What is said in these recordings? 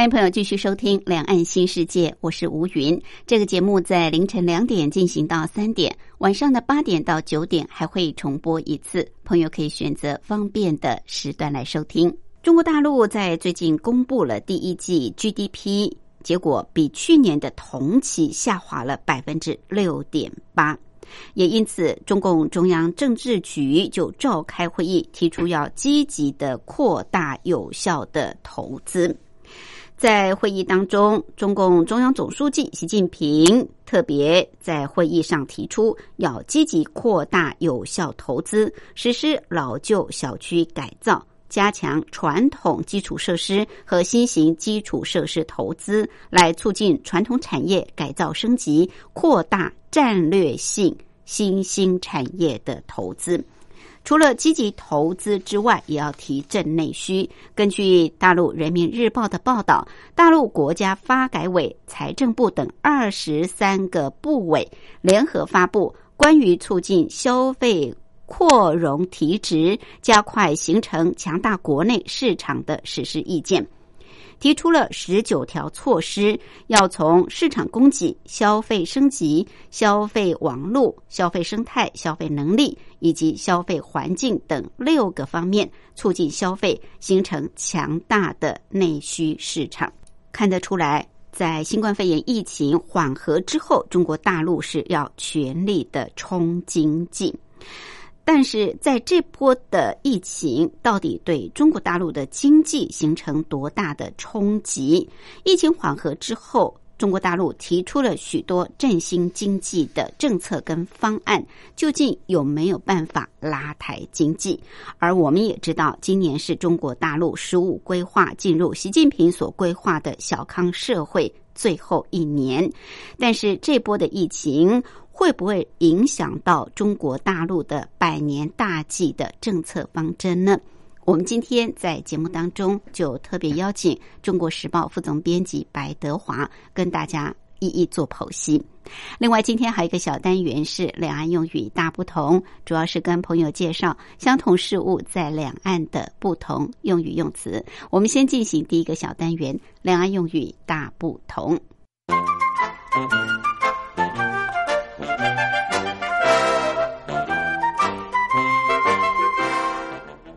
欢迎朋友继续收听《两岸新世界》，我是吴云。这个节目在凌晨两点进行到三点，晚上的八点到九点还会重播一次，朋友可以选择方便的时段来收听。中国大陆在最近公布了第一季 GDP，结果比去年的同期下滑了百分之六点八，也因此中共中央政治局就召开会议，提出要积极的扩大有效的投资。在会议当中，中共中央总书记习近平特别在会议上提出，要积极扩大有效投资，实施老旧小区改造，加强传统基础设施和新型基础设施投资，来促进传统产业改造升级，扩大战略性新兴产业的投资。除了积极投资之外，也要提振内需。根据大陆人民日报的报道，大陆国家发改委、财政部等二十三个部委联合发布关于促进消费扩容提质、加快形成强大国内市场的实施意见。提出了十九条措施，要从市场供给、消费升级、消费网络、消费生态、消费能力以及消费环境等六个方面促进消费，形成强大的内需市场。看得出来，在新冠肺炎疫情缓和之后，中国大陆是要全力的冲经济。但是在这波的疫情到底对中国大陆的经济形成多大的冲击？疫情缓和之后，中国大陆提出了许多振兴经济的政策跟方案，究竟有没有办法拉抬经济？而我们也知道，今年是中国大陆“十五”规划进入习近平所规划的小康社会最后一年，但是这波的疫情。会不会影响到中国大陆的百年大计的政策方针呢？我们今天在节目当中就特别邀请《中国时报》副总编辑白德华跟大家一一做剖析。另外，今天还有一个小单元是两岸用语大不同，主要是跟朋友介绍相同事物在两岸的不同用语用词。我们先进行第一个小单元：两岸用语大不同。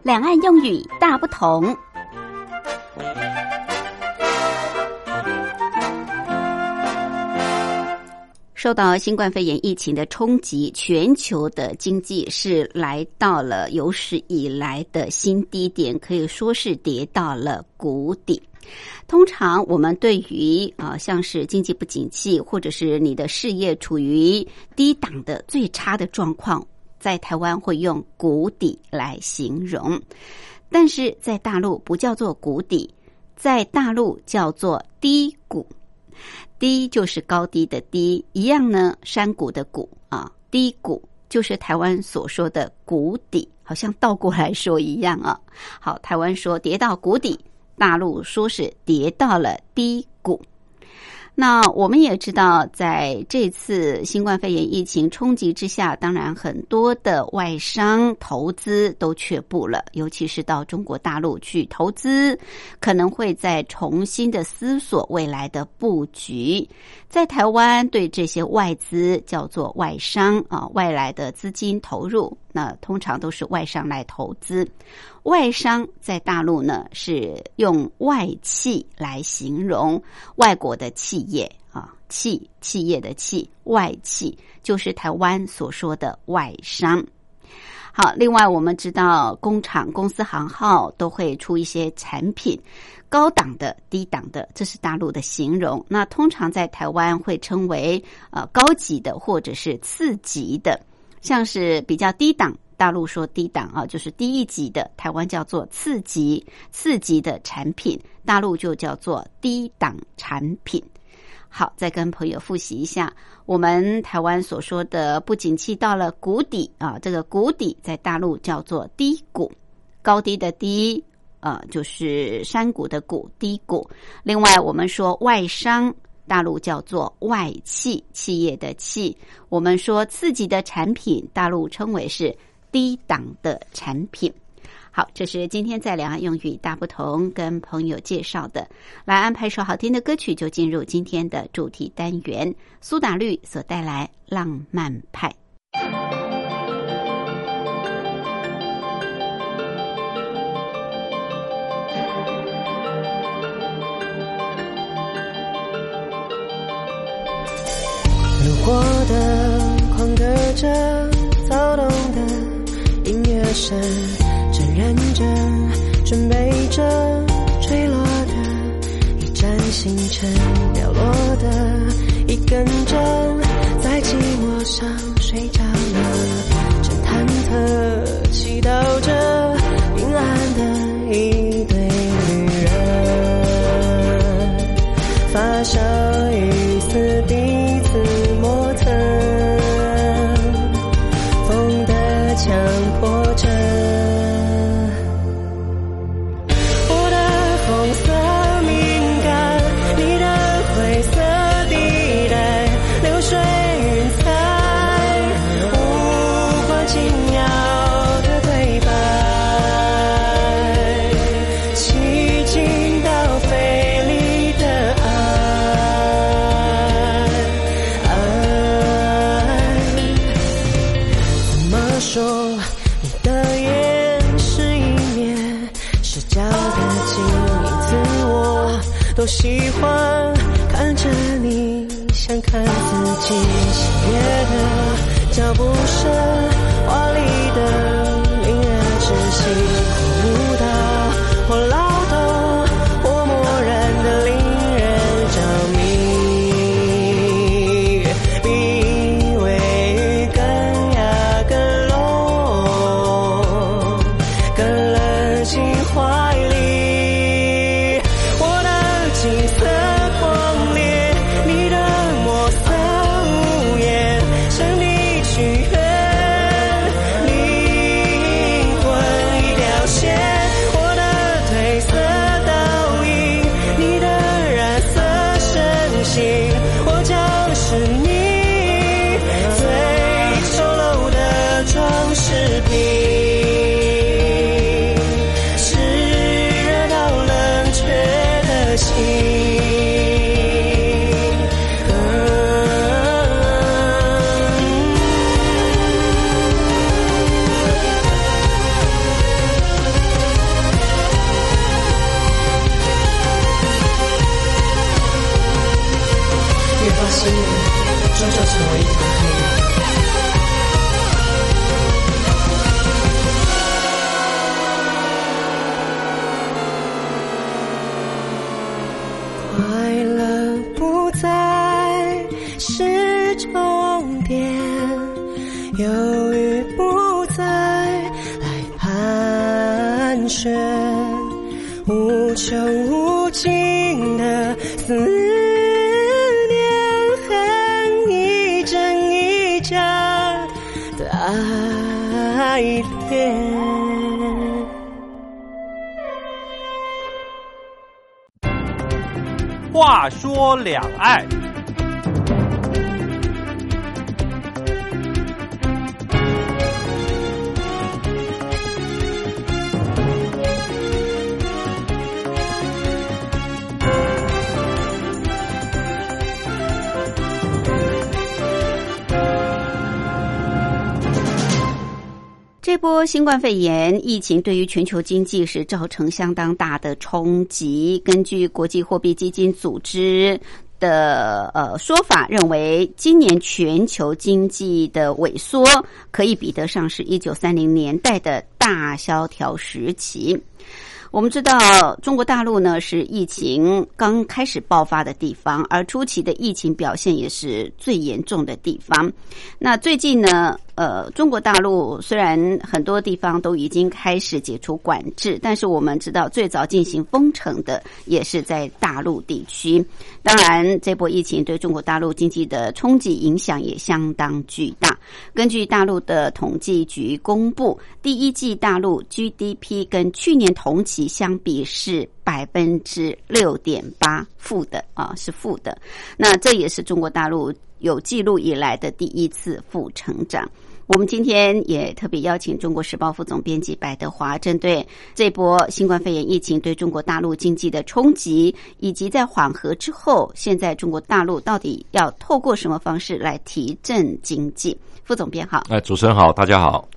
两岸用语大不同。受到新冠肺炎疫情的冲击，全球的经济是来到了有史以来的新低点，可以说是跌到了谷底。通常我们对于啊，像是经济不景气，或者是你的事业处于低档的最差的状况。在台湾会用谷底来形容，但是在大陆不叫做谷底，在大陆叫做低谷。低就是高低的低，一样呢，山谷的谷啊，低谷就是台湾所说的谷底，好像倒过来说一样啊。好，台湾说跌到谷底，大陆说是跌到了低谷。那我们也知道，在这次新冠肺炎疫情冲击之下，当然很多的外商投资都却步了，尤其是到中国大陆去投资，可能会再重新的思索未来的布局。在台湾，对这些外资叫做外商啊，外来的资金投入，那通常都是外商来投资。外商在大陆呢，是用外企来形容外国的企业啊，企企业的企，外企就是台湾所说的外商。好，另外我们知道，工厂、公司行号都会出一些产品，高档的、低档的，这是大陆的形容。那通常在台湾会称为呃高级的或者是次级的，像是比较低档。大陆说低档啊，就是低一级的；台湾叫做次级，次级的产品，大陆就叫做低档产品。好，再跟朋友复习一下，我们台湾所说的不景气到了谷底啊，这个谷底在大陆叫做低谷，高低的低，呃，就是山谷的谷，低谷。另外，我们说外商，大陆叫做外企，企业的企。我们说刺激的产品，大陆称为是低档的产品。好，这是今天在两岸用语大不同跟朋友介绍的，来安排一首好听的歌曲，就进入今天的主题单元。苏打绿所带来《浪漫派》。路过的狂歌着，身正。认真准备着坠落的一盏星辰，掉落的一根针，在寂寞上睡着了，正忐忑祈祷着说两岸。波新冠肺炎疫情对于全球经济是造成相当大的冲击。根据国际货币基金组织的呃说法，认为今年全球经济的萎缩可以比得上是一九三零年代的大萧条时期。我们知道，中国大陆呢是疫情刚开始爆发的地方，而初期的疫情表现也是最严重的地方。那最近呢，呃，中国大陆虽然很多地方都已经开始解除管制，但是我们知道最早进行封城的也是在大陆地区。当然，这波疫情对中国大陆经济的冲击影响也相当巨大。根据大陆的统计局公布，第一季大陆 GDP 跟去年同期相比是百分之六点八负的啊，是负的。那这也是中国大陆有记录以来的第一次负成长。我们今天也特别邀请中国时报副总编辑白德华，针对这波新冠肺炎疫情对中国大陆经济的冲击，以及在缓和之后，现在中国大陆到底要透过什么方式来提振经济？副总编好，哎，主持人好，大家好。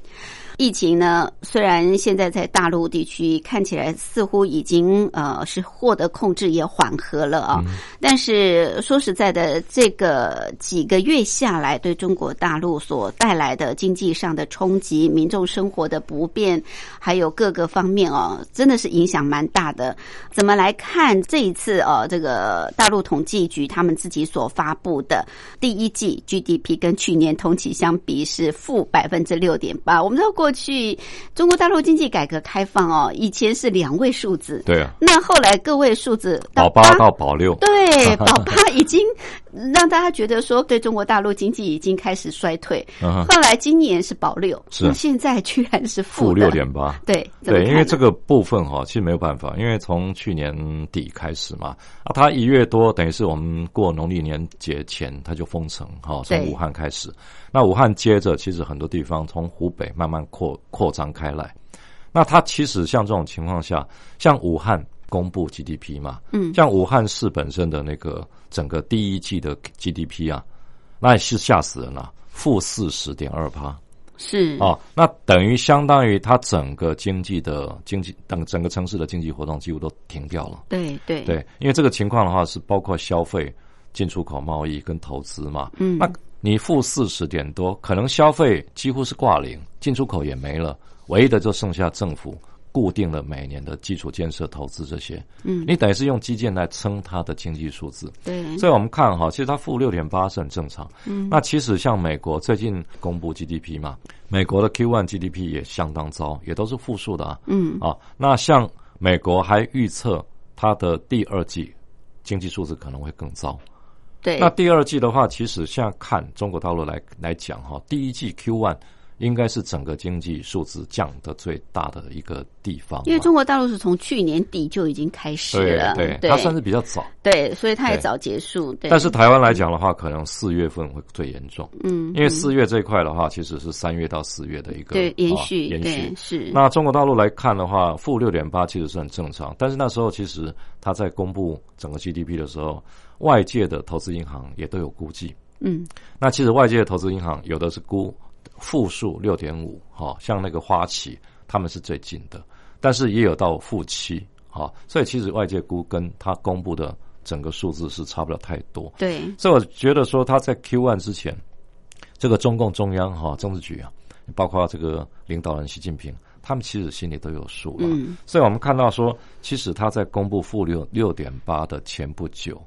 疫情呢，虽然现在在大陆地区看起来似乎已经呃是获得控制，也缓和了啊，但是说实在的，这个几个月下来，对中国大陆所带来的经济上的冲击、民众生活的不便，还有各个方面哦，真的是影响蛮大的。怎么来看这一次哦？这个大陆统计局他们自己所发布的第一季 GDP 跟去年同期相比是负百分之六点八，我们知道过。过去中国大陆经济改革开放哦，以前是两位数字，对啊，那后来个位数字保八到保六，对，保八已经让大家觉得说对中国大陆经济已经开始衰退。后来今年是保六，是现在居然是负六点八，对对，因为这个部分哈，其实没有办法，因为从去年底开始嘛，啊，它一月多等于是我们过农历年节前它就封城哈，从武汉开始。那武汉接着，其实很多地方从湖北慢慢扩扩张开来。那它其实像这种情况下，像武汉公布 GDP 嘛，嗯，像武汉市本身的那个整个第一季的 GDP 啊，那也是吓死人了，负四十点二趴，是。啊，那等于相当于它整个经济的经济等整个城市的经济活动几乎都停掉了。对对。对，因为这个情况的话是包括消费、进出口贸易跟投资嘛，嗯，那。你负四十点多，可能消费几乎是挂零，进出口也没了，唯一的就剩下政府固定了每年的基础建设投资这些。嗯，你等于是用基建来撑它的经济数字。对，所以我们看哈，其实它负六点八是很正常。嗯，那其实像美国最近公布 GDP 嘛，美国的 Q one GDP 也相当糟，也都是负数的啊。嗯，啊，那像美国还预测它的第二季经济数字可能会更糟。对，那第二季的话，其实现在看中国大陆来来讲哈，第一季 Q one 应该是整个经济数字降的最大的一个地方。因为中国大陆是从去年底就已经开始了，对，它算是比较早，对，所以它也早结束。但是台湾来讲的话，可能四月份会最严重，嗯，因为四月这一块的话，其实是三月到四月的一个对延续延续是。那中国大陆来看的话，负六点八其实是很正常，但是那时候其实它在公布整个 GDP 的时候。外界的投资银行也都有估计，嗯，那其实外界的投资银行有的是估负数六点五，哈，像那个花旗他们是最近的，但是也有到负七，哈，所以其实外界估跟他公布的整个数字是差不了太多，对，所以我觉得说他在 Q one 之前，这个中共中央哈政治局啊，包括这个领导人习近平，他们其实心里都有数了，嗯，所以我们看到说，其实他在公布负六六点八的前不久。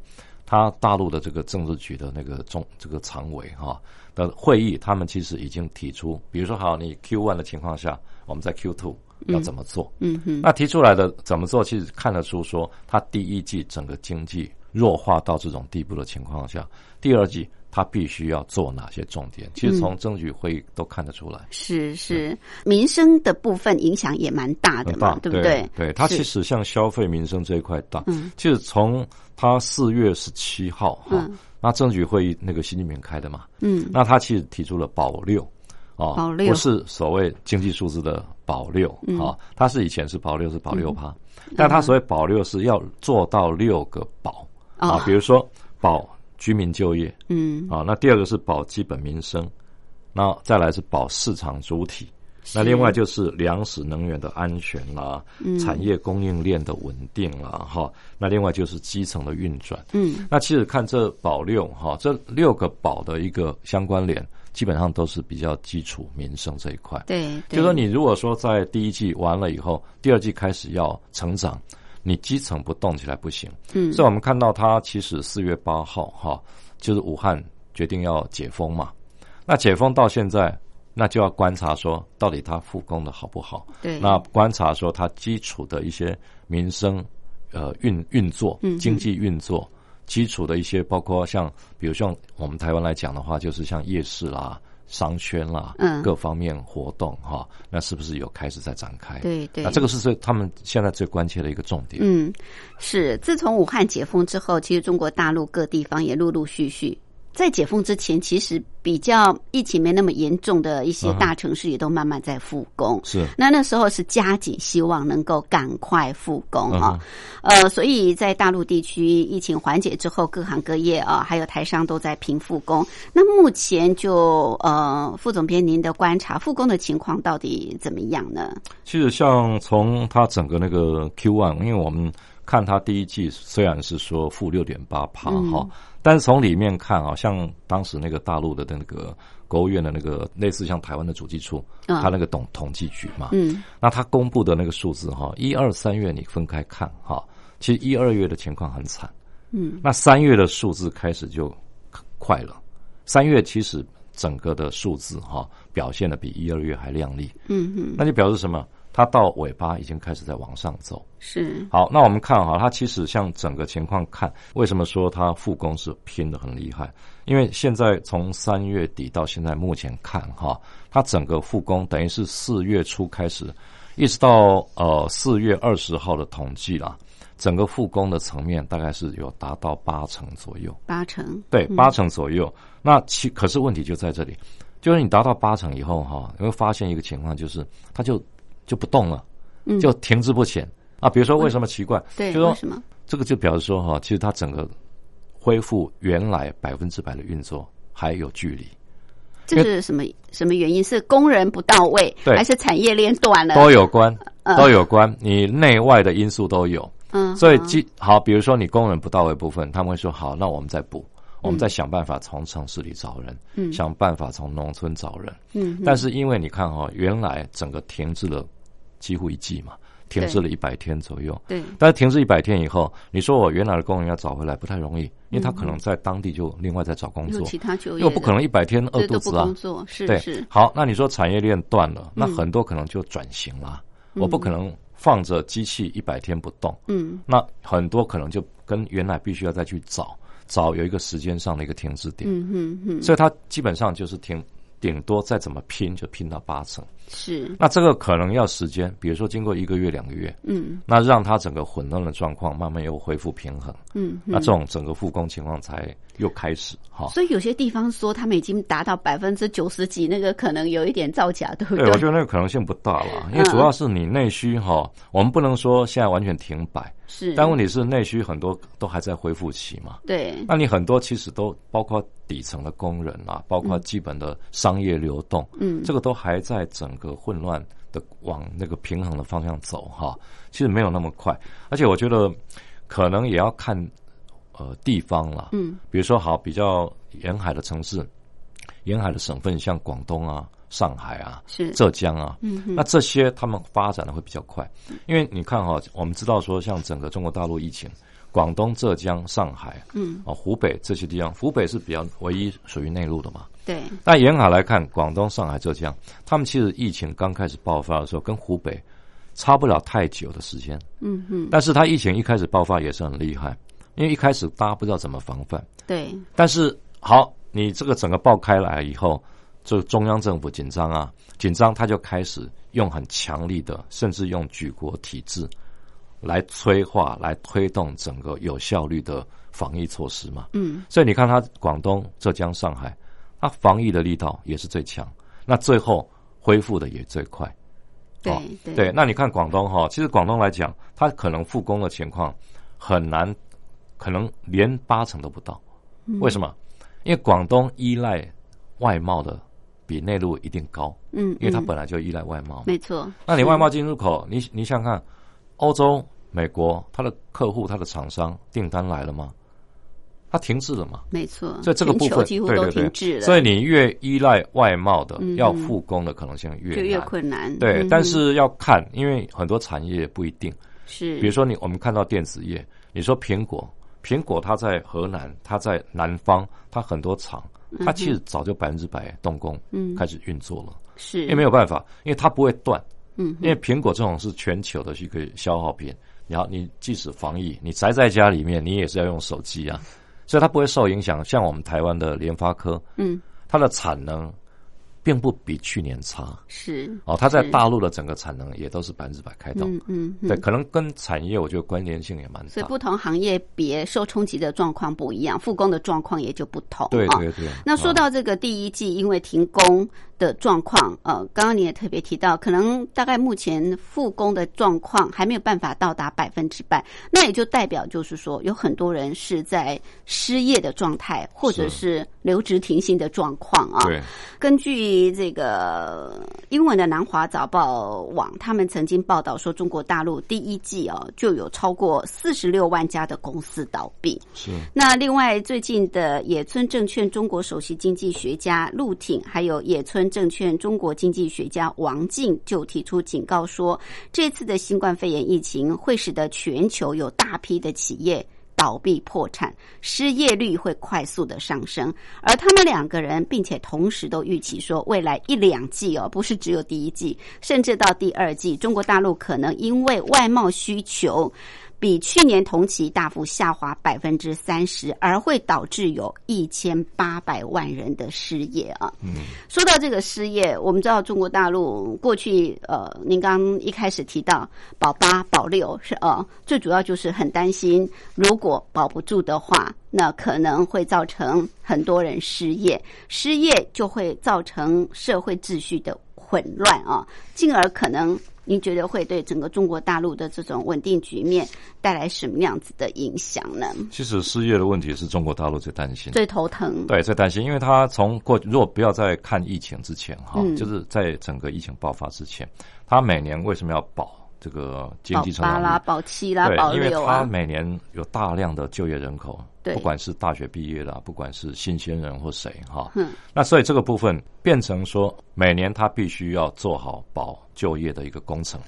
他大陆的这个政治局的那个中这个常委哈的会议，他们其实已经提出，比如说好，你 Q one 的情况下，我们在 Q two 要怎么做？嗯哼，那提出来的怎么做，其实看得出说，他第一季整个经济弱化到这种地步的情况下，第二季。他必须要做哪些重点？其实从政局会议都看得出来。是是，民生的部分影响也蛮大的嘛，对不对？对，它其实像消费民生这一块大。嗯，其实从他四月十七号哈，那政局会议那个习近平开的嘛，嗯，那他其实提出了保六啊，保六不是所谓经济数字的保六啊，他是以前是保六是保六趴，但他所谓保六是要做到六个保啊，比如说保。居民就业，嗯，啊，那第二个是保基本民生，那再来是保市场主体，那另外就是粮食能源的安全啦，产业供应链的稳定啦，哈，那另外就是基层的运转，嗯，那其实看这保六哈，这六个保的一个相关联，基本上都是比较基础民生这一块，对，就说你如果说在第一季完了以后，第二季开始要成长。你基层不动起来不行，嗯，所以我们看到它其实四月八号哈，就是武汉决定要解封嘛。那解封到现在，那就要观察说到底它复工的好不好。对，那观察说它基础的一些民生呃运运作、经济运作基础的一些，包括像比如像我们台湾来讲的话，就是像夜市啦。商圈啦，嗯，各方面活动哈，那是不是有开始在展开？对对，那这个是最他们现在最关切的一个重点。嗯，是自从武汉解封之后，其实中国大陆各地方也陆陆续续。在解封之前，其实比较疫情没那么严重的一些大城市也都慢慢在复工。是，那那时候是加紧希望能够赶快复工啊。呃，所以在大陆地区疫情缓解之后，各行各业啊，还有台商都在平复工。那目前就呃，副总编您的观察，复工的情况到底怎么样呢？其实像从它整个那个 Q one，因为我们看它第一季虽然是说负六点八趴哈。但是从里面看啊，像当时那个大陆的那个国务院的那个类似像台湾的主计处，他那个统统计局嘛，嗯，那他公布的那个数字哈，一二三月你分开看哈，其实一二月的情况很惨，嗯，那三月的数字开始就快了，三月其实整个的数字哈表现的比一二月还亮丽，嗯嗯，那就表示什么？它到尾巴已经开始在往上走，是好。那我们看哈，它其实像整个情况看，为什么说它复工是拼的很厉害？因为现在从三月底到现在目前看哈，它整个复工等于是四月初开始，一直到呃四月二十号的统计啦，整个复工的层面大概是有达到八成左右，八成对八成左右。那其可是问题就在这里，就是你达到八成以后哈，你会发现一个情况，就是它就。就不动了，就停滞不前啊！比如说，为什么奇怪？对，就说什么？这个就表示说哈，其实它整个恢复原来百分之百的运作还有距离。这是什么什么原因？是工人不到位，还是产业链断了？都有关，都有关。你内外的因素都有。嗯，所以即好，比如说你工人不到位部分，他们会说好，那我们再补。我们再想办法从城市里找人，嗯，想办法从农村找人，嗯，但是因为你看哈，原来整个停滞了几乎一季嘛，停滞了一百天左右，对，但是停滞一百天以后，你说我原来的工人要找回来不太容易，因为他可能在当地就另外在找工作，其他就又不可能一百天饿肚子啊，工作是对是好，那你说产业链断了，那很多可能就转型了，我不可能放着机器一百天不动，嗯，那很多可能就跟原来必须要再去找。找有一个时间上的一个停止点，嗯嗯嗯，所以它基本上就是停，顶多再怎么拼就拼到八成。是，那这个可能要时间，比如说经过一个月、两个月，嗯，那让它整个混乱的状况慢慢又恢复平衡，嗯，那这种整个复工情况才又开始哈。所以有些地方说他们已经达到百分之九十几，那个可能有一点造假，对不对？对，我觉得那个可能性不大了，因为主要是你内需哈，我们不能说现在完全停摆，是，但问题是内需很多都还在恢复期嘛，对，那你很多其实都包括底层的工人啊，包括基本的商业流动，嗯，这个都还在整个混乱。的往那个平衡的方向走哈，其实没有那么快，而且我觉得可能也要看呃地方了，嗯，比如说好比较沿海的城市，沿海的省份像广东啊、上海啊、是浙江啊，嗯，那这些他们发展的会比较快，因为你看哈，我们知道说像整个中国大陆疫情。广东、浙江、上海，嗯，啊，湖北这些地方，湖北是比较唯一属于内陆的嘛。对。但沿海来看，广东、上海、浙江，他们其实疫情刚开始爆发的时候，跟湖北差不了太久的时间。嗯嗯。但是它疫情一开始爆发也是很厉害，因为一开始大家不知道怎么防范。对。但是好，你这个整个爆开来以后，这中央政府紧张啊，紧张，他就开始用很强力的，甚至用举国体制。来催化、来推动整个有效率的防疫措施嘛？嗯，所以你看，他广东、浙江、上海，它防疫的力道也是最强，那最后恢复的也最快。对对，那你看广东哈，其实广东来讲，它可能复工的情况很难，可能连八成都不到。为什么？因为广东依赖外贸的比内陆一定高。嗯，因为它本来就依赖外贸。没错。那你外贸进入口，你你想想看。欧洲、美国，它的客户、它的厂商订单来了吗？它停滞了嘛？没错，所以这个部分几乎都停滞了。所以你越依赖外贸的，要复工的可能性越越困难。对，但是要看，因为很多产业不一定是。比如说，你我们看到电子业，你说苹果，苹果它在河南，它在南方，它很多厂，它其实早就百分之百动工，嗯，开始运作了。是，因为没有办法，因为它不会断。嗯，因为苹果这种是全球的一个消耗品，然后你即使防疫，你宅在家里面，你也是要用手机啊，所以它不会受影响。像我们台湾的联发科，嗯，它的产能。并不比去年差，是哦，它在大陆的整个产能也都是百分之百开动，嗯嗯，对，可能跟产业我觉得关联性也蛮大，所以不同行业别受冲击的状况不一样，复工的状况也就不同，对对对。那说到这个第一季，因为停工。的状况，呃，刚刚你也特别提到，可能大概目前复工的状况还没有办法到达百分之百，那也就代表就是说，有很多人是在失业的状态，或者是留职停薪的状况啊。对，根据这个英文的南华早报网，他们曾经报道说，中国大陆第一季啊就有超过四十六万家的公司倒闭。是。那另外，最近的野村证券中国首席经济学家陆挺，还有野村。证券中国经济学家王静就提出警告说，这次的新冠肺炎疫情会使得全球有大批的企业倒闭破产，失业率会快速的上升。而他们两个人，并且同时都预期说，未来一两季哦，不是只有第一季，甚至到第二季，中国大陆可能因为外贸需求。比去年同期大幅下滑百分之三十，而会导致有一千八百万人的失业啊。嗯，说到这个失业，我们知道中国大陆过去呃，您刚一开始提到保八保六是呃，最主要就是很担心，如果保不住的话，那可能会造成很多人失业，失业就会造成社会秩序的混乱啊，进而可能。您觉得会对整个中国大陆的这种稳定局面带来什么样子的影响呢？其实失业的问题是中国大陆最担心、最头疼。对，最担心，因为他从过，如果不要再看疫情之前哈，就是在整个疫情爆发之前，他每年为什么要保这个经济成长率？保八啦，保七啦，保六啊。因为他每年有大量的就业人口。不管是大学毕业的，不管是新鲜人或谁哈，嗯，那所以这个部分变成说，每年他必须要做好保就业的一个工程，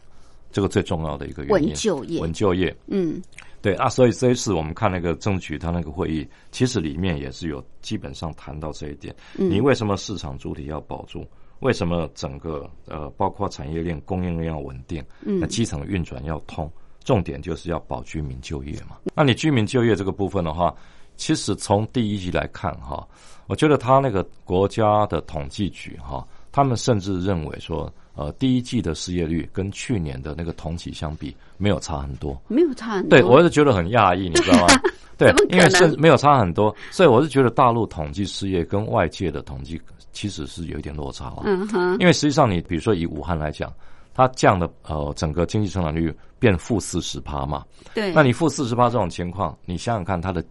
这个最重要的一个原因。稳就业，稳就业，嗯，对啊，所以这一次我们看那个政局，他那个会议，其实里面也是有基本上谈到这一点。嗯你为什么市场主体要保住？为什么整个呃，包括产业链供应链要稳定？嗯，那基层运转要通。重点就是要保居民就业嘛。那你居民就业这个部分的话，其实从第一季来看哈，我觉得他那个国家的统计局哈，他们甚至认为说，呃，第一季的失业率跟去年的那个同期相比没有差很多，没有差很多。对我是觉得很讶异，你知道吗？对，因为是没有差很多，所以我是觉得大陆统计失业跟外界的统计其实是有一点落差了。嗯哼，因为实际上你比如说以武汉来讲。它降的呃，整个经济成长率变负四十趴嘛？对。那你负四十趴这种情况，你想想看，它的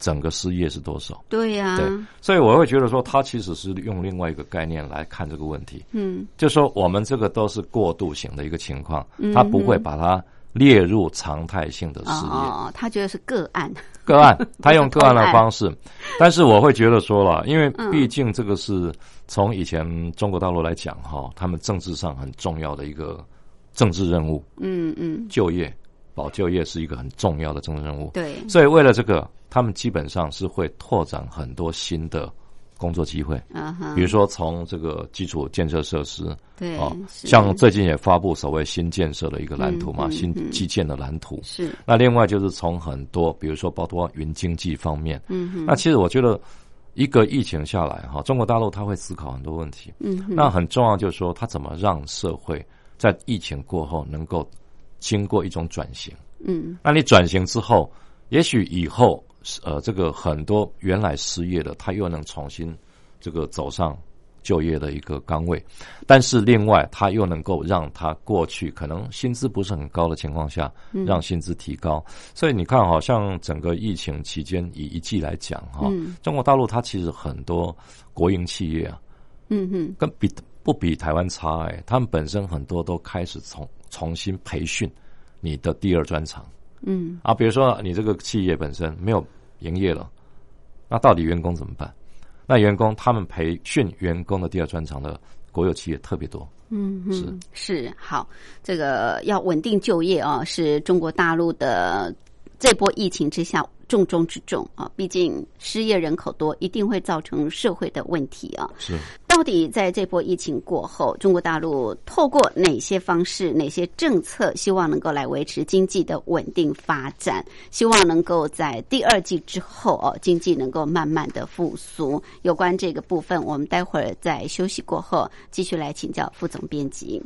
整个失业是多少？对呀。对。所以我会觉得说，它其实是用另外一个概念来看这个问题。嗯。就说我们这个都是过渡型的一个情况，它不会把它列入常态性的事业。哦，他觉得是个案。个案，他用个案的方式，但是我会觉得说了，因为毕竟这个是。从以前中国大陆来讲，哈，他们政治上很重要的一个政治任务，嗯嗯，就业保就业是一个很重要的政治任务。对，所以为了这个，他们基本上是会拓展很多新的工作机会。比如说从这个基础建设设施，对，哦，像最近也发布所谓新建设的一个蓝图嘛，新基建的蓝图。是。那另外就是从很多，比如说包括云经济方面，嗯哼，那其实我觉得。一个疫情下来，哈，中国大陆他会思考很多问题。嗯，那很重要就是说，他怎么让社会在疫情过后能够经过一种转型。嗯，那你转型之后，也许以后呃，这个很多原来失业的，他又能重新这个走上。就业的一个岗位，但是另外他又能够让他过去可能薪资不是很高的情况下，让薪资提高。所以你看，好像整个疫情期间以一季来讲，哈，中国大陆它其实很多国营企业啊，嗯哼，跟比不比台湾差哎，他们本身很多都开始重重新培训你的第二专长，嗯。啊，比如说你这个企业本身没有营业了，那到底员工怎么办？那员工他们培训员工的第二专长的国有企业特别多，嗯，是。是好，这个要稳定就业啊，是中国大陆的这波疫情之下重中之重啊，毕竟失业人口多，一定会造成社会的问题啊。是，到底在这波疫情过后，中国大陆透过哪些方式、哪些政策，希望能够来维持经济的稳定发展？希望能够在第二季之后哦，经济能够慢慢的复苏。有关这个部分，我们待会儿在休息过后继续来请教副总编辑。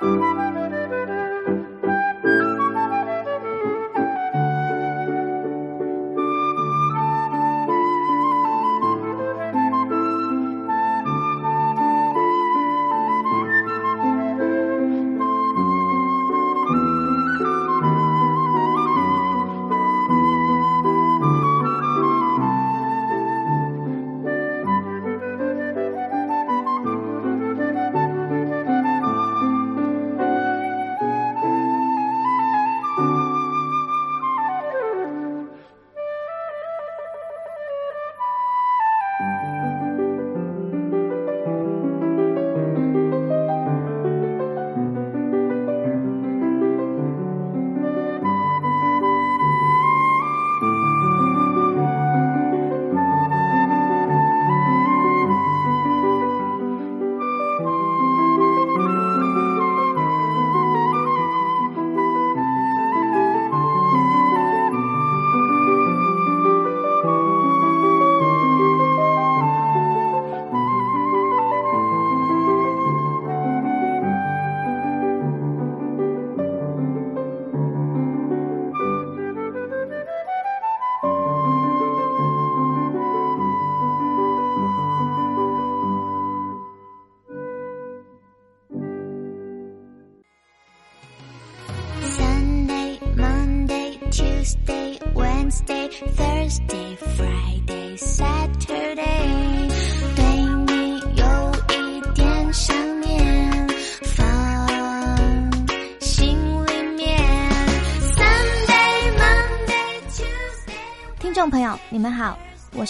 你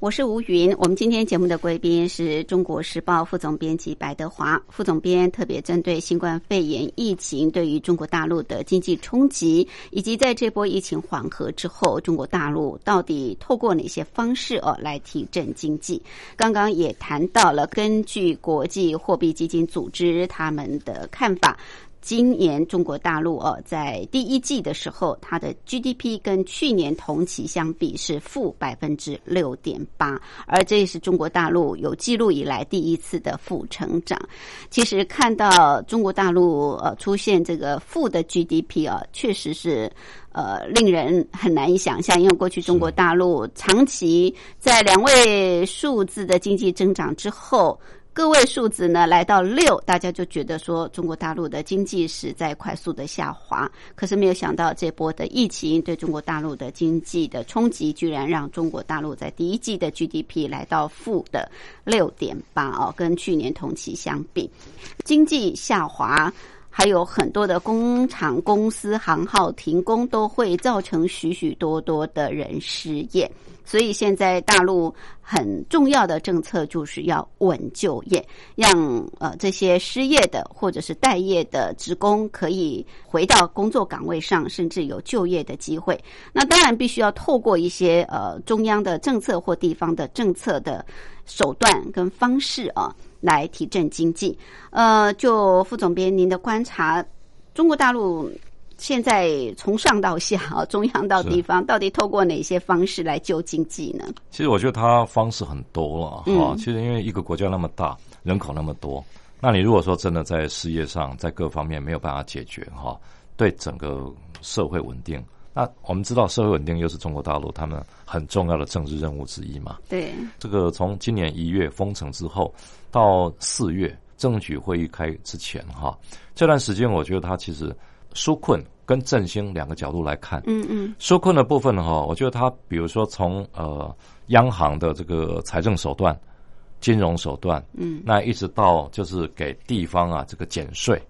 我是吴云，我们今天节目的贵宾是中国时报副总编辑白德华副总编，特别针对新冠肺炎疫情对于中国大陆的经济冲击，以及在这波疫情缓和之后，中国大陆到底透过哪些方式哦来提振经济？刚刚也谈到了，根据国际货币基金组织他们的看法。今年中国大陆哦，在第一季的时候，它的 GDP 跟去年同期相比是负百分之六点八，而这也是中国大陆有记录以来第一次的负成长。其实看到中国大陆呃出现这个负的 GDP 啊，确实是呃令人很难以想象，因为过去中国大陆长期在两位数字的经济增长之后。个位数字呢来到六，大家就觉得说中国大陆的经济是在快速的下滑。可是没有想到这波的疫情对中国大陆的经济的冲击，居然让中国大陆在第一季的 GDP 来到负的六点八哦，跟去年同期相比，经济下滑。还有很多的工厂、公司、行号停工，都会造成许许多多的人失业。所以现在大陆很重要的政策就是要稳就业，让呃这些失业的或者是待业的职工可以回到工作岗位上，甚至有就业的机会。那当然必须要透过一些呃中央的政策或地方的政策的手段跟方式啊。来提振经济，呃，就副总编您的观察，中国大陆现在从上到下啊，中央到地方，到底透过哪些方式来救经济呢？其实我觉得它方式很多了哈。其实因为一个国家那么大，人口那么多，那你如果说真的在事业上，在各方面没有办法解决哈，对整个社会稳定。那我们知道，社会稳定又是中国大陆他们很重要的政治任务之一嘛。对，这个从今年一月封城之后到四月政局会议开之前，哈，这段时间我觉得它其实纾困跟振兴两个角度来看。嗯嗯。纾困的部分哈，我觉得它比如说从呃央行的这个财政手段、金融手段，嗯，那一直到就是给地方啊这个减税。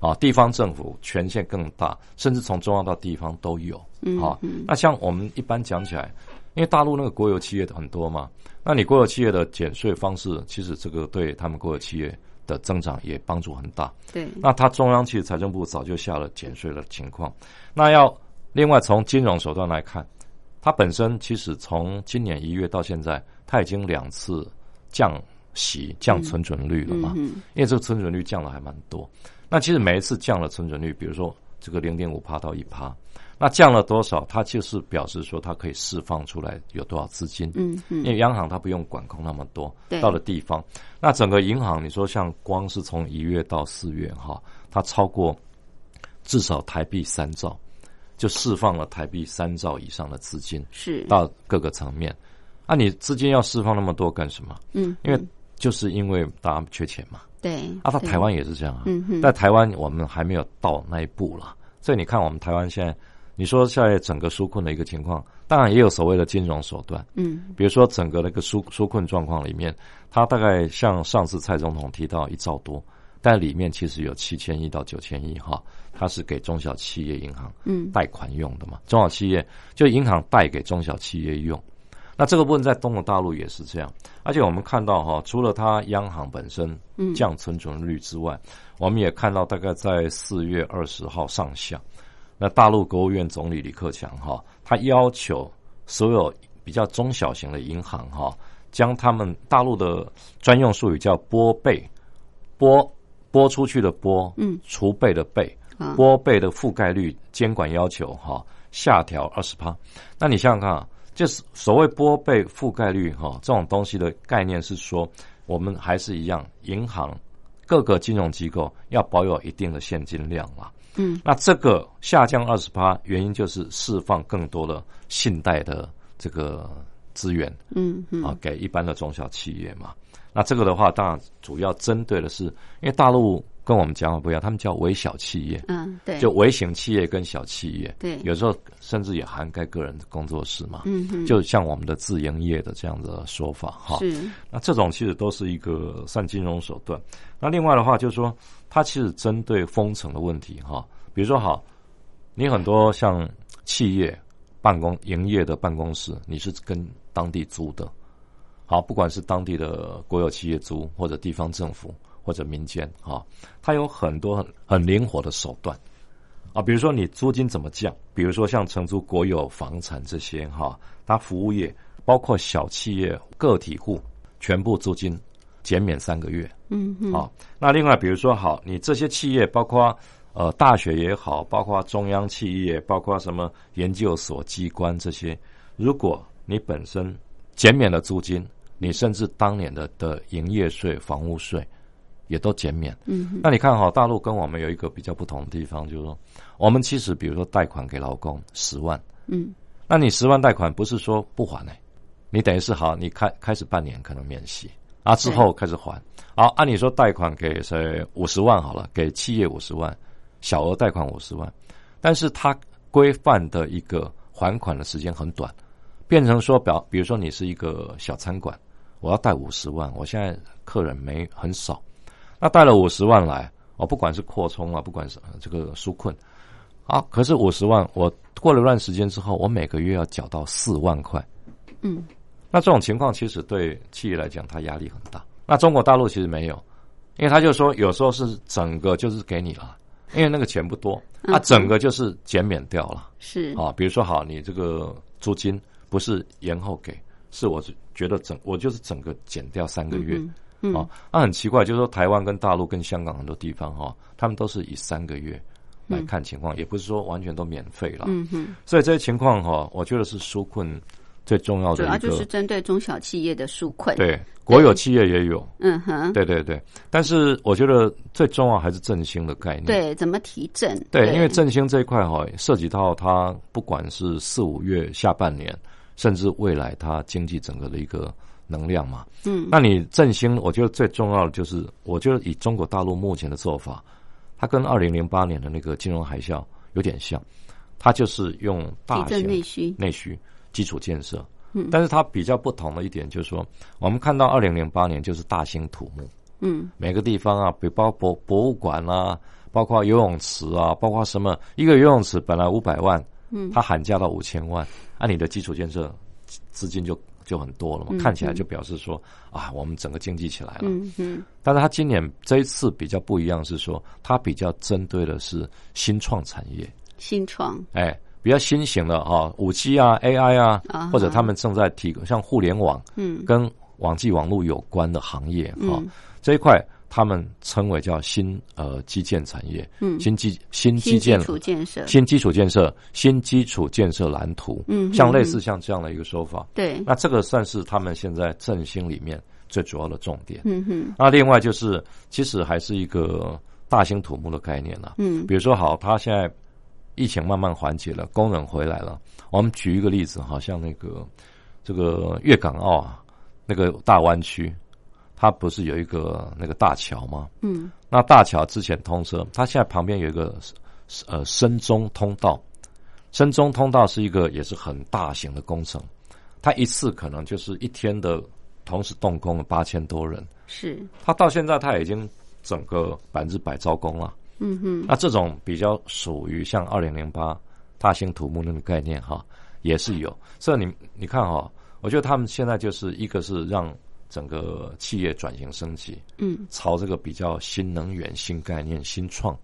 啊，地方政府权限更大，甚至从中央到地方都有。啊，那像我们一般讲起来，因为大陆那个国有企业很多嘛，那你国有企业的减税方式，其实这个对他们国有企业的增长也帮助很大。对，那它中央其实财政部早就下了减税的情况。那要另外从金融手段来看，它本身其实从今年一月到现在，它已经两次降息、降存准率了嘛。嗯，因为这个存准率降了还蛮多。那其实每一次降了存准率，比如说这个零点五帕到一帕，那降了多少？它就是表示说它可以释放出来有多少资金。嗯嗯。因为央行它不用管控那么多，到了地方，那整个银行，你说像光是从一月到四月哈，它超过至少台币三兆，就释放了台币三兆以上的资金，是到各个层面。啊，你资金要释放那么多干什么？嗯，因为就是因为大家缺钱嘛。对，啊，他台湾也是这样啊。嗯哼，在台湾我们还没有到那一步了，所以你看我们台湾现在，你说现在整个纾困的一个情况，当然也有所谓的金融手段。嗯，比如说整个那个纾纾困状况里面，它大概像上次蔡总统提到一兆多，但里面其实有七千亿到九千亿哈，它是给中小企业银行嗯贷款用的嘛，中小企业就银行贷给中小企业用。那这个部分在中国大陆也是这样，而且我们看到哈，除了它央行本身降存准率之外，我们也看到大概在四月二十号上下，那大陆国务院总理李克强哈，他要求所有比较中小型的银行哈，将他们大陆的专用术语叫拨备，拨拨出去的拨，嗯，储备的备，拨备的覆盖率监管要求哈下调二十趴，那你想想看啊。就是所谓拨备覆盖率哈，这种东西的概念是说，我们还是一样，银行各个金融机构要保有一定的现金量啦。嗯，那这个下降二十八，原因就是释放更多的信贷的这个资源，嗯嗯啊，给一般的中小企业嘛。那这个的话，当然主要针对的是，因为大陆。跟我们讲法不一样，他们叫微小企业，嗯，对，就微型企业跟小企业，对，有时候甚至也涵盖个人的工作室嘛，嗯，就像我们的自营业的这样的说法哈，是，那这种其实都是一个算金融手段。那另外的话，就是说，它其实针对封城的问题哈，比如说好，你很多像企业办公营业的办公室，你是跟当地租的，好，不管是当地的国有企业租或者地方政府。或者民间哈，它有很多很很灵活的手段啊，比如说你租金怎么降？比如说像承租国有房产这些哈，它服务业包括小企业、个体户，全部租金减免三个月。嗯嗯。好，那另外比如说好，你这些企业包括呃大学也好，包括中央企业，包括什么研究所机关这些，如果你本身减免了租金，你甚至当年的的营业税、房屋税。也都减免，嗯，那你看哈，大陆跟我们有一个比较不同的地方，就是说，我们其实比如说贷款给老公十万，嗯，那你十万贷款不是说不还呢？你等于是好，你开开始半年可能免息，啊，之后开始还。好，按理说贷款给谁五十万好了，给企业五十万，小额贷款五十万，但是它规范的一个还款的时间很短，变成说表，比如说你是一个小餐馆，我要贷五十万，我现在客人没很少，那贷了五十万来，我不管是扩充啊，不管是这个纾困，啊，可是五十万我过了一段时间之后，我每个月要缴到四万块，嗯，那这种情况其实对企业来讲，它压力很大。那中国大陆其实没有，因为他就说有时候是整个就是给你了，因为那个钱不多，啊，整个就是减免掉了。是啊，比如说好，你这个租金不是延后给，是我觉得整我就是整个减掉三个月，嗯啊，那很奇怪，就是说台湾跟大陆跟香港很多地方哈，他们都是以三个月来看情况，也不是说完全都免费了。嗯哼，所以这些情况哈，我觉得是纾困。最重要的，主要就是针对中小企业的纾困。对，国有企业也有。嗯哼。对对对，但是我觉得最重要还是振兴的概念。对，怎么提振？对，因为振兴这一块哈，涉及到它不管是四五月下半年，甚至未来它经济整个的一个能量嘛。嗯。那你振兴，我觉得最重要的就是，我觉得以中国大陆目前的做法，它跟二零零八年的那个金融海啸有点像，它就是用大型内需内需。基础建设，嗯，但是它比较不同的一点就是说，我们看到二零零八年就是大兴土木，嗯，每个地方啊，比包博博物馆啊，包括游泳池啊，包括什么，一个游泳池本来五百万，嗯，它喊价到五千万，按你的基础建设资金就就很多了嘛，看起来就表示说啊，我们整个经济起来了，嗯嗯，但是它今年这一次比较不一样，是说它比较针对的是新创产业，新创，哎。比较新型的哈，五 G 啊，AI 啊，或者他们正在提像互联网，嗯，跟网际网络有关的行业哈，这一块他们称为叫新呃基建产业，嗯，新基新基建基础建设，新基础建设，新基础建设蓝图，嗯，像类似像这样的一个说法，对，那这个算是他们现在振兴里面最主要的重点，嗯哼，那另外就是其实还是一个大兴土木的概念了，嗯，比如说好，他现在。疫情慢慢缓解了，工人回来了。我们举一个例子，好像那个这个粤港澳啊，那个大湾区，它不是有一个那个大桥吗？嗯，那大桥之前通车，它现在旁边有一个呃深中通道，深中通道是一个也是很大型的工程，它一次可能就是一天的同时动工了八千多人，是它到现在它已经整个百分之百招工了。嗯哼，那这种比较属于像二零零八大兴土木那个概念哈，也是有。所以你你看哈，我觉得他们现在就是一个是让整个企业转型升级，嗯，朝这个比较新能源、新概念、新创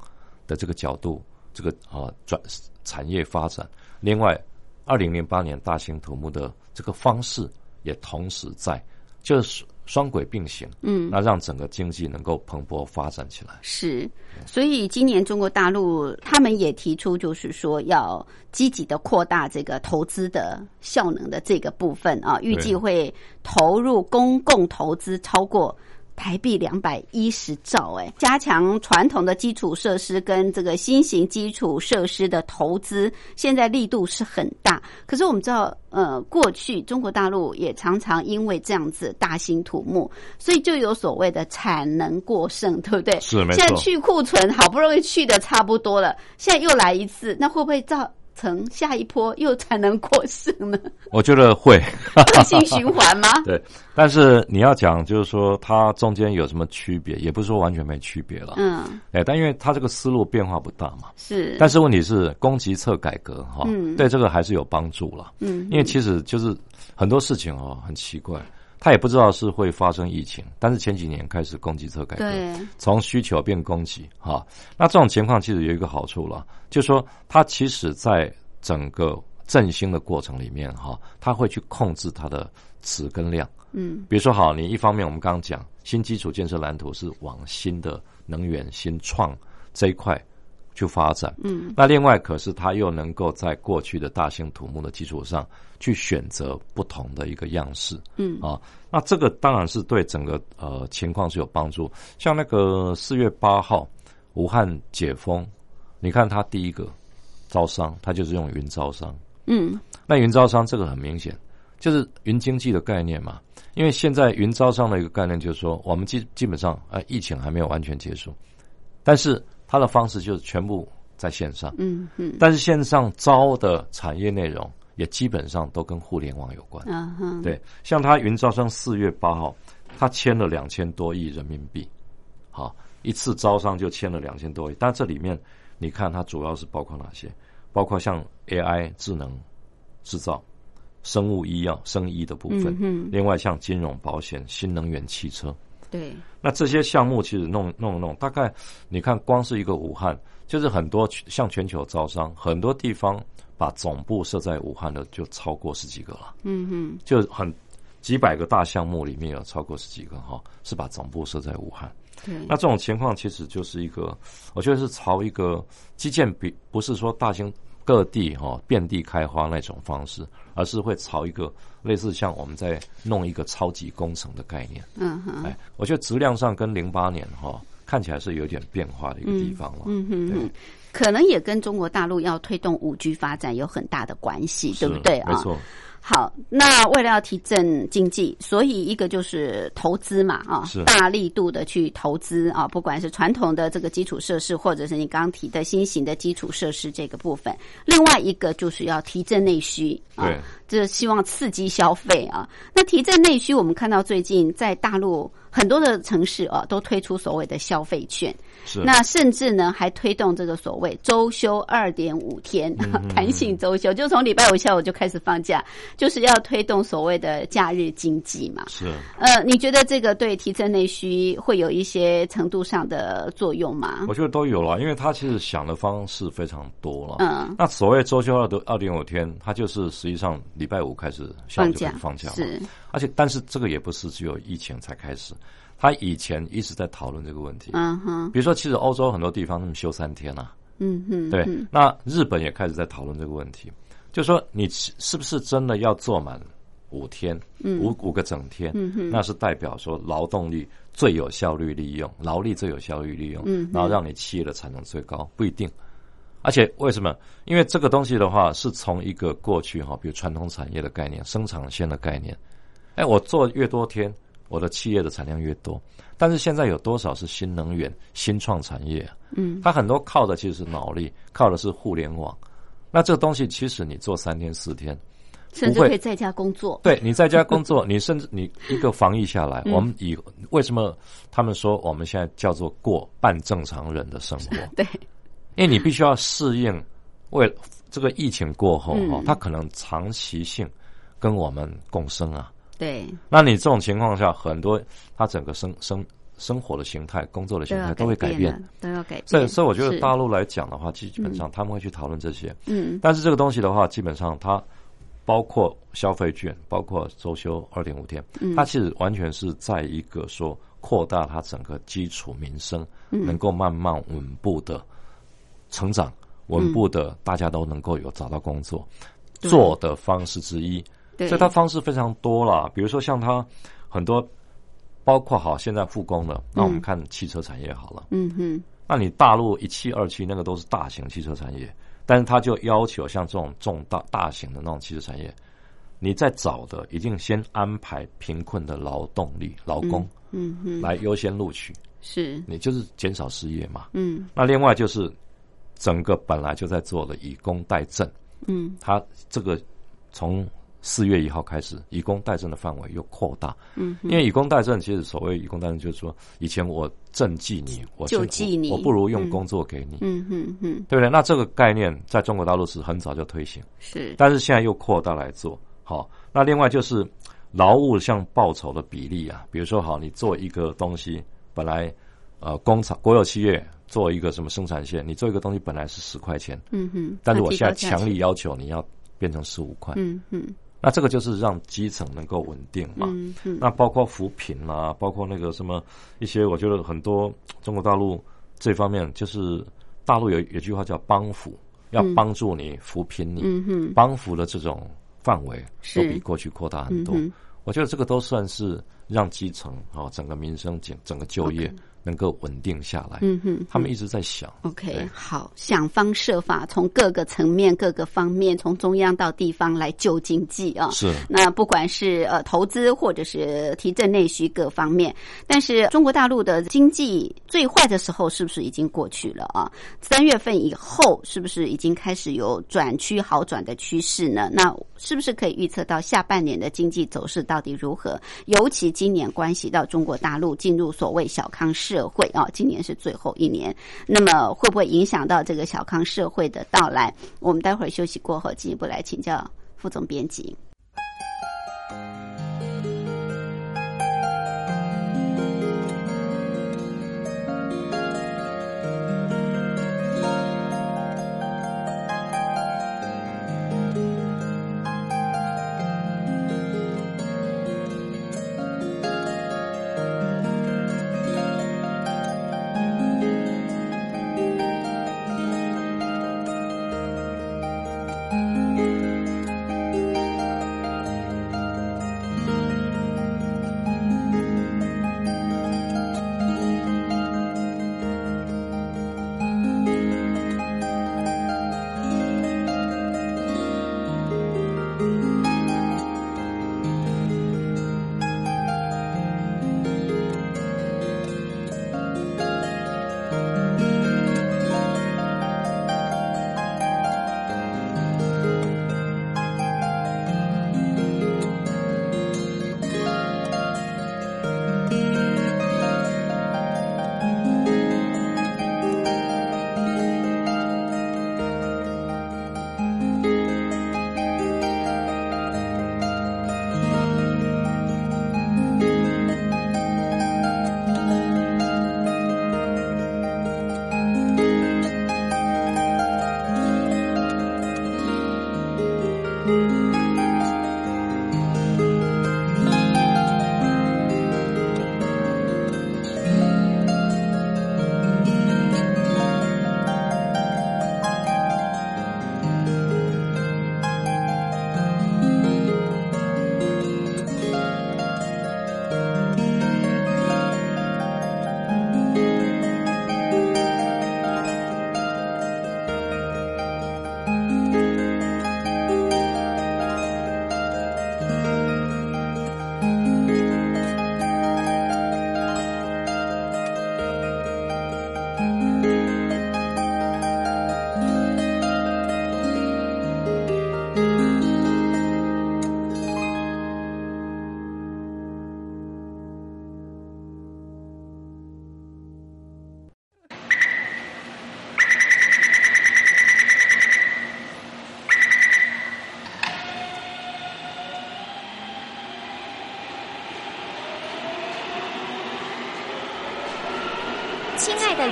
的这个角度，这个啊转产业发展。另外，二零零八年大兴土木的这个方式也同时在，就是。双轨并行，嗯，那让整个经济能够蓬勃发展起来。是，所以今年中国大陆他们也提出，就是说要积极的扩大这个投资的效能的这个部分啊，预计会投入公共投资超过。台币两百一十兆，哎，加强传统的基础设施跟这个新型基础设施的投资，现在力度是很大。可是我们知道，呃，过去中国大陆也常常因为这样子大兴土木，所以就有所谓的产能过剩，对不对？是没错。现在去库存好不容易去的差不多了，现在又来一次，那会不会造？成下一波又才能过剩呢？我觉得会恶性循环吗？对，但是你要讲，就是说它中间有什么区别，也不是说完全没区别了。嗯，哎，但因为它这个思路变化不大嘛，是。但是问题是，供给侧改革哈，嗯，对这个还是有帮助了。嗯，因为其实就是很多事情哦，很奇怪。他也不知道是会发生疫情，但是前几年开始供给侧改革，从需求变供给，哈，那这种情况其实有一个好处了，就是说它其实在整个振兴的过程里面，哈，它会去控制它的值跟量，嗯，比如说好，你一方面我们刚刚讲新基础建设蓝图是往新的能源新创这一块。去发展，嗯，那另外可是他又能够在过去的大型土木的基础上去选择不同的一个样式，嗯。啊，那这个当然是对整个呃情况是有帮助。像那个四月八号武汉解封，你看他第一个招商，他就是用云招商，嗯，那云招商这个很明显，就是云经济的概念嘛。因为现在云招商的一个概念就是说，我们基基本上呃疫情还没有完全结束，但是它的方式就是全部在线上。嗯嗯。但是线上招的产业内容也基本上都跟互联网有关。嗯哼。对，像他云招商四月八号，他签了两千多亿人民币，好，一次招商就签了两千多亿。但这里面你看，它主要是包括哪些？包括像 AI 智能制造。生物医药、生医的部分，另外像金融、保险、新能源汽车，对，那这些项目其实弄弄弄，大概你看，光是一个武汉，就是很多像全球招商，很多地方把总部设在武汉的就超过十几个了，嗯哼，就很几百个大项目里面有超过十几个哈，是把总部设在武汉。对，那这种情况其实就是一个，我觉得是朝一个基建比，不是说大型。各地哈遍地开花那种方式，而是会朝一个类似像我们在弄一个超级工程的概念。嗯哼，哎，我觉得质量上跟零八年哈看起来是有点变化的一个地方了。嗯哼哼，可能也跟中国大陆要推动五 G 发展有很大的关系，对不对啊？没错。好，那为了要提振经济，所以一个就是投资嘛，啊，大力度的去投资啊，不管是传统的这个基础设施，或者是你刚提的新型的基础设施这个部分。另外一个就是要提振内需啊，这希望刺激消费啊。那提振内需，我们看到最近在大陆。很多的城市啊，都推出所谓的消费券，是那甚至呢还推动这个所谓周休二点五天，弹性周休，就从礼拜五下午就开始放假，就是要推动所谓的假日经济嘛。是呃，你觉得这个对提振内需会有一些程度上的作用吗？我觉得都有了，因为他其实想的方式非常多了。嗯，那所谓周休二的二点五天，他就是实际上礼拜五开始放假放假是。而且，但是这个也不是只有疫情才开始，他以前一直在讨论这个问题。嗯哼，比如说，其实欧洲很多地方他们休三天啊。嗯哼，对。那日本也开始在讨论这个问题，就说你是不是真的要做满五天，五五个整天？嗯哼，那是代表说劳动力最有效率利用，劳力最有效率利用，嗯，然后让你企业的产能最高，不一定。而且为什么？因为这个东西的话，是从一个过去哈，比如传统产业的概念、生产线的概念。哎，我做越多天，我的企业的产量越多。但是现在有多少是新能源、新创产业？嗯，它很多靠的其实是脑力，靠的是互联网。那这个东西其实你做三天四天，甚至可以在家工作。对你在家工作，你甚至你一个防疫下来，我们以为什么他们说我们现在叫做过半正常人的生活？对，因为你必须要适应，为这个疫情过后哈，它可能长期性跟我们共生啊。对，那你这种情况下，很多他整个生生生活的形态、工作的形态都会改变，都要改变。所以，所以我觉得大陆来讲的话，基本上他们会去讨论这些。嗯，但是这个东西的话，基本上它包括消费券，包括周休二点五天，它其实完全是在一个说扩大它整个基础民生，能够慢慢稳步的成长，稳步的大家都能够有找到工作做的方式之一。所以它方式非常多了，比如说像它很多，包括好现在复工了，那我们看汽车产业好了，嗯哼，那你大陆一汽二汽那个都是大型汽车产业，但是他就要求像这种重大大型的那种汽车产业，你在找的一定先安排贫困的劳动力劳工，嗯哼，来优先录取，是。你就是减少失业嘛，嗯，那另外就是整个本来就在做的以工代赈，嗯，他这个从四月一号开始，以工代赈的范围又扩大。嗯，因为以工代赈，其实所谓以工代赈，就是说，以前我赈济你，我救济你，我不如用工作给你。嗯嗯嗯，对不对？那这个概念在中国大陆是很早就推行，是，但是现在又扩大来做。好，那另外就是劳务向报酬的比例啊，比如说，好，你做一个东西，本来呃工厂国有企业做一个什么生产线，你做一个东西本来是十块钱，嗯哼，但是我现在强力要求你要变成十五块，嗯嗯。那这个就是让基层能够稳定嘛？嗯嗯。那包括扶贫啦，包括那个什么一些，我觉得很多中国大陆这方面，就是大陆有有句话叫帮扶，要帮助你扶贫你，嗯，帮扶的这种范围都比过去扩大很多。我觉得这个都算是让基层啊整个民生整整个就业。能够稳定下来，嗯哼，他们一直在想。OK，好，想方设法从各个层面、各个方面，从中央到地方来救经济啊。是。那不管是呃投资或者是提振内需各方面，但是中国大陆的经济最坏的时候是不是已经过去了啊？三月份以后是不是已经开始有转趋好转的趋势呢？那是不是可以预测到下半年的经济走势到底如何？尤其今年关系到中国大陆进入所谓小康市。社会啊，今年是最后一年，那么会不会影响到这个小康社会的到来？我们待会儿休息过后进一步来请教副总编辑。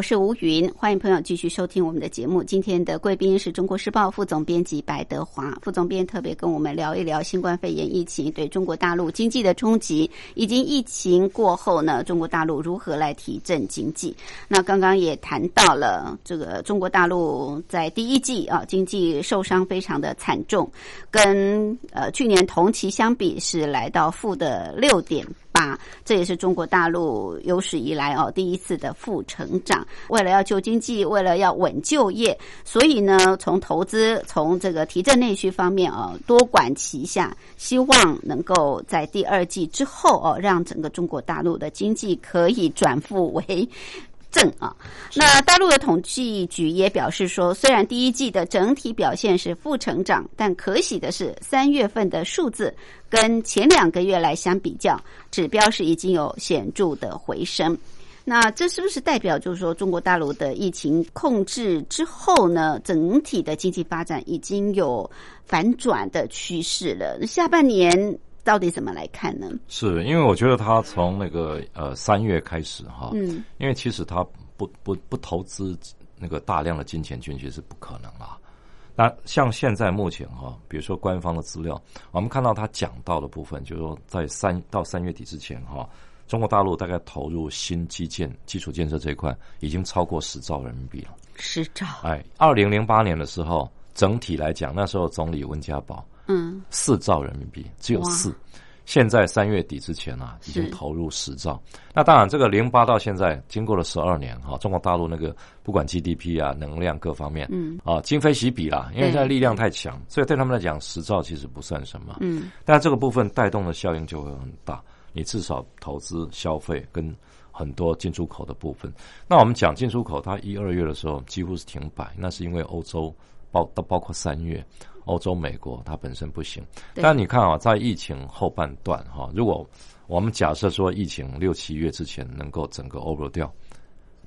我是吴云，欢迎朋友继续收听我们的节目。今天的贵宾是中国时报副总编辑白德华副总编，特别跟我们聊一聊新冠肺炎疫情对中国大陆经济的冲击，以及疫情过后呢，中国大陆如何来提振经济。那刚刚也谈到了这个中国大陆在第一季啊，经济受伤非常的惨重，跟呃去年同期相比是来到负的六点。八，这也是中国大陆有史以来哦第一次的负成长。为了要救经济，为了要稳就业，所以呢，从投资、从这个提振内需方面啊，多管齐下，希望能够在第二季之后哦，让整个中国大陆的经济可以转复为。正啊，那大陆的统计局也表示说，虽然第一季的整体表现是负成长，但可喜的是三月份的数字跟前两个月来相比较，指标是已经有显著的回升。那这是不是代表就是说，中国大陆的疫情控制之后呢，整体的经济发展已经有反转的趋势了？下半年到底怎么来看呢？是因为我觉得他从那个呃三月开始哈，嗯，因为其实他不不不投资那个大量的金钱进去是不可能啦。那像现在目前哈，比如说官方的资料，我们看到他讲到的部分，就是说在三到三月底之前哈，中国大陆大概投入新基建基础建设这一块已经超过十兆人民币了。十兆？哎，二零零八年的时候，整体来讲，那时候总理温家宝，嗯，四兆人民币，只有四。现在三月底之前啊，已经投入十兆。那当然，这个零八到现在经过了十二年哈，中国大陆那个不管 GDP 啊、能量各方面，嗯，啊，今非昔比啦，因为现在力量太强，所以对他们来讲，十兆其实不算什么。嗯，但这个部分带动的效应就会很大。你至少投资、消费跟很多进出口的部分。那我们讲进出口，它一二月的时候几乎是停摆，那是因为欧洲包都包括三月。欧洲、美国它本身不行，但你看啊，在疫情后半段哈，如果我们假设说疫情六七月之前能够整个 over 掉，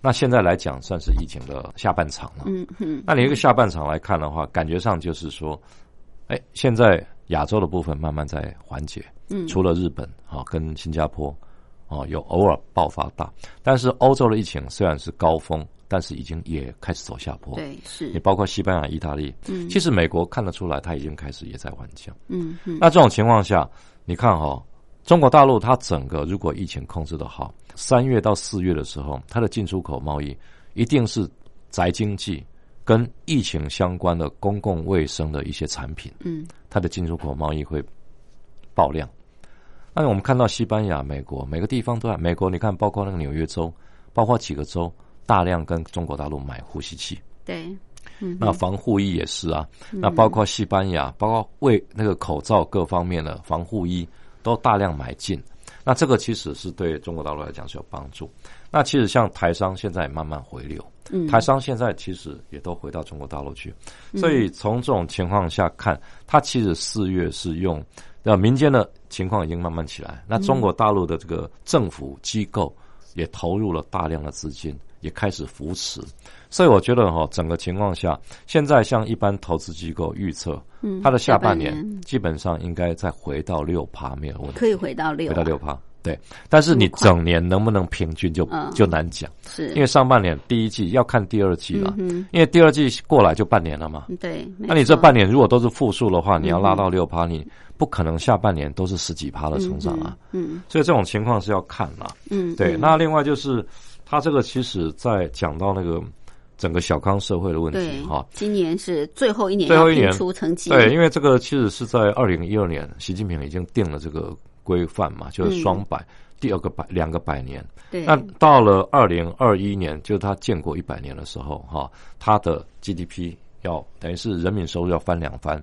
那现在来讲算是疫情的下半场了。嗯嗯，那你一个下半场来看的话，感觉上就是说，哎，现在亚洲的部分慢慢在缓解，嗯，除了日本啊跟新加坡哦有偶尔爆发大，但是欧洲的疫情虽然是高峰。但是已经也开始走下坡，对，是也包括西班牙、意大利，嗯，其实美国看得出来，它已经开始也在缓降，嗯嗯。那这种情况下，你看哈，中国大陆它整个如果疫情控制的好，三月到四月的时候，它的进出口贸易一定是宅经济跟疫情相关的公共卫生的一些产品，嗯，它的进出口贸易会爆量。那我们看到西班牙、美国每个地方都在，美国你看，包括那个纽约州，包括几个州。大量跟中国大陆买呼吸器，对，那防护衣也是啊，那包括西班牙，包括为那个口罩各方面的防护衣都大量买进，那这个其实是对中国大陆来讲是有帮助。那其实像台商现在慢慢回流，嗯。台商现在其实也都回到中国大陆去，所以从这种情况下看，它其实四月是用那民间的情况已经慢慢起来，那中国大陆的这个政府机构也投入了大量的资金。也开始扶持，所以我觉得哈，整个情况下，现在像一般投资机构预测，嗯，它的下半年基本上应该再回到六趴没有问题，可以回到六，回到六趴，对。但是你整年能不能平均就就难讲，是。因为上半年第一季要看第二季了，因为第二季过来就半年了嘛，对。那你这半年如果都是负数的话，你要拉到六趴，你不可能下半年都是十几趴的成长啊，嗯。所以这种情况是要看嘛，嗯，对。那另外就是。他这个其实，在讲到那个整个小康社会的问题哈，今年是最后一年，最后一年出成绩。对，因为这个其实是在二零一二年，习近平已经定了这个规范嘛，就是双百第二个百两个百年。对，那到了二零二一年，就是他建国一百年的时候哈，他的 GDP 要等于是人民收入要翻两番。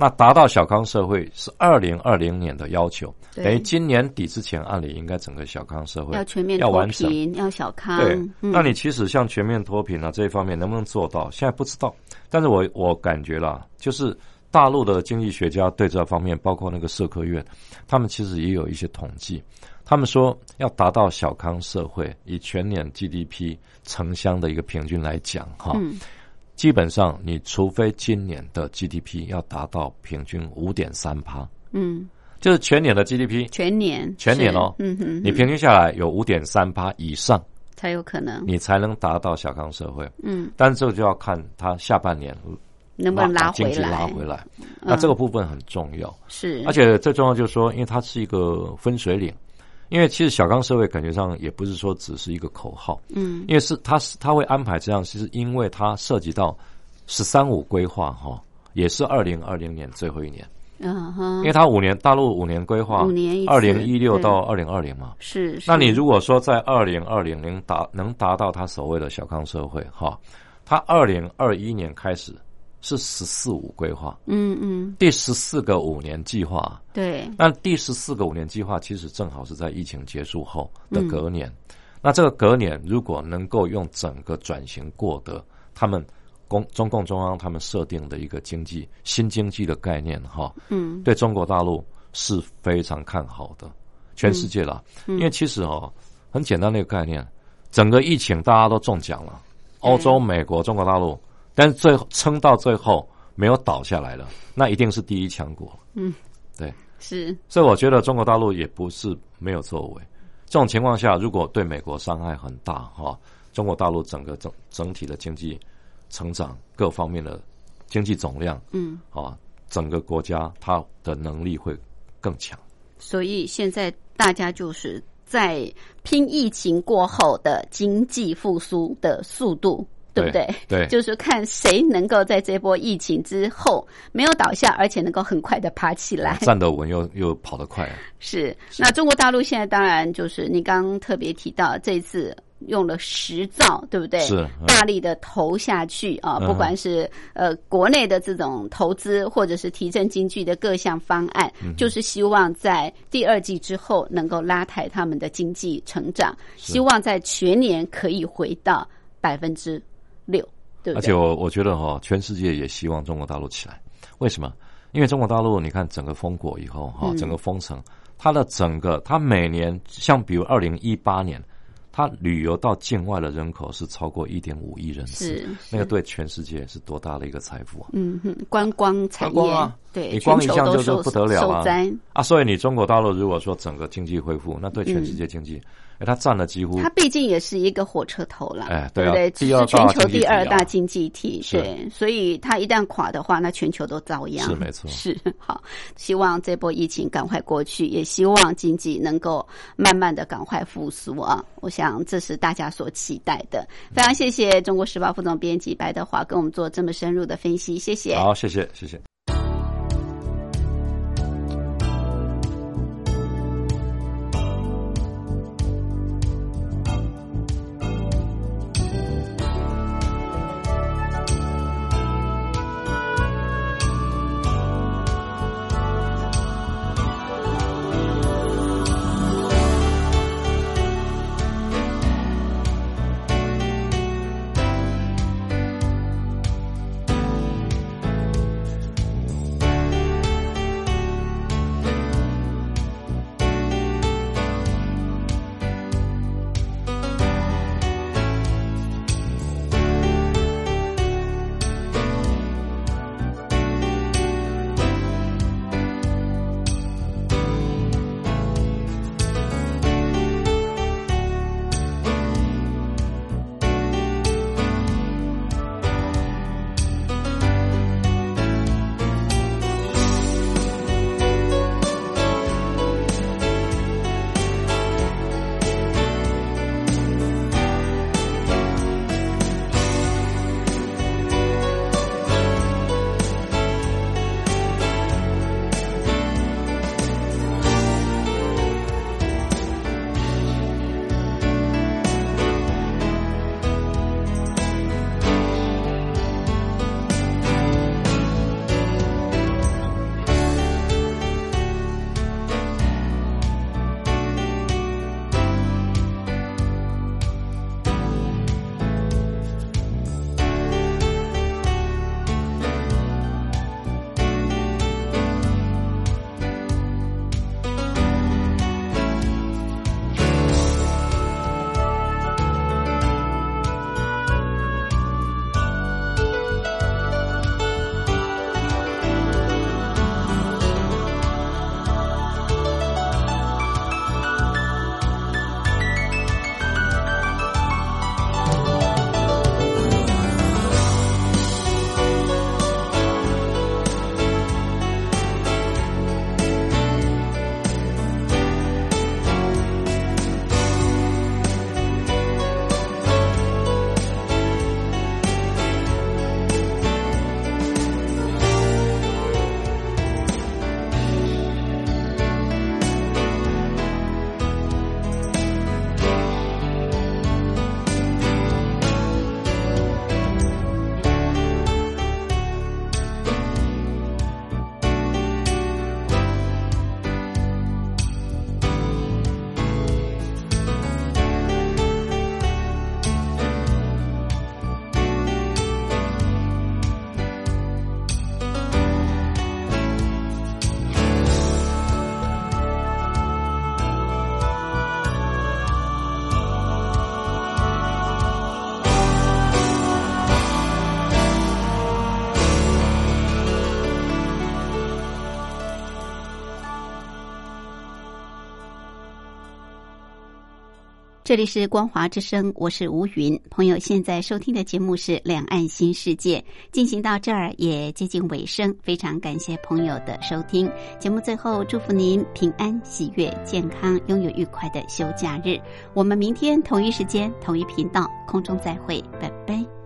那达到小康社会是二零二零年的要求，等于今年底之前，按理应该整个小康社会要全面要完成，要小康。对，那你其实像全面脱贫啊这一方面能不能做到，现在不知道。但是我我感觉啦，就是大陆的经济学家对这方面，包括那个社科院，他们其实也有一些统计，他们说要达到小康社会，以全年 GDP 城乡的一个平均来讲，哈。基本上，你除非今年的 GDP 要达到平均五点三趴，嗯，就是全年的 GDP，全年全年哦，嗯哼，你平均下来有五点三趴以上才有可能，你才能达到小康社会，嗯，但是这个就要看它下半年能不能拉经济拉回来，那这个部分很重要，是，而且最重要就是说，因为它是一个分水岭。因为其实小康社会感觉上也不是说只是一个口号，嗯，因为是他是他会安排这样，其实因为它涉及到“十三五”规划哈，也是二零二零年最后一年，嗯哼，因为它五年大陆五年规划，五年二零一六到二零二零嘛，是，那你如果说在二零二零能达能达到他所谓的小康社会哈，他二零二一年开始。是“十四五”规划，嗯嗯，第十四个五年计划，对。那第十四个五年计划其实正好是在疫情结束后的隔年。那这个隔年如果能够用整个转型过的，他们共中共中央他们设定的一个经济新经济的概念，哈，嗯，对中国大陆是非常看好的，全世界啦。因为其实哦，很简单的一个概念，整个疫情大家都中奖了，欧洲、美国、中国大陆。但是最后撑到最后没有倒下来了，那一定是第一强国。嗯，对，是。所以我觉得中国大陆也不是没有作为。这种情况下，如果对美国伤害很大哈，中国大陆整个整整体的经济成长各方面的经济总量，嗯，啊，整个国家它的能力会更强。所以现在大家就是在拼疫情过后的经济复苏的速度。对不对？对，就是看谁能够在这波疫情之后没有倒下，而且能够很快的爬起来，站得稳又又跑得快。是。那中国大陆现在当然就是你刚刚特别提到，这次用了十兆，对不对？是。大力的投下去啊，不管是呃国内的这种投资，或者是提振经济的各项方案，就是希望在第二季之后能够拉抬他们的经济成长，希望在全年可以回到百分之。六，对而且我我觉得哈，全世界也希望中国大陆起来。为什么？因为中国大陆，你看整个封国以后哈，整个封城，它的整个，它每年像比如二零一八年，它旅游到境外的人口是超过一点五亿人次，那个对全世界是多大的一个财富啊！嗯哼，观光产业啊，对，你光一项就就不得了啊！啊，所以你中国大陆如果说整个经济恢复，那对全世界经济。它占了几乎，它毕竟也是一个火车头了，哎，对不对？是全球第二大经济体，对，所以它一旦垮的话，那全球都遭殃。是没错，是好。希望这波疫情赶快过去，也希望经济能够慢慢的赶快复苏啊！我想这是大家所期待的。非常谢谢中国时报副总编辑白德华跟我们做这么深入的分析，谢谢。好，谢谢，谢谢。这里是光华之声，我是吴云。朋友现在收听的节目是《两岸新世界》，进行到这儿也接近尾声，非常感谢朋友的收听。节目最后祝福您平安、喜悦、健康，拥有愉快的休假日。我们明天同一时间、同一频道空中再会，拜拜。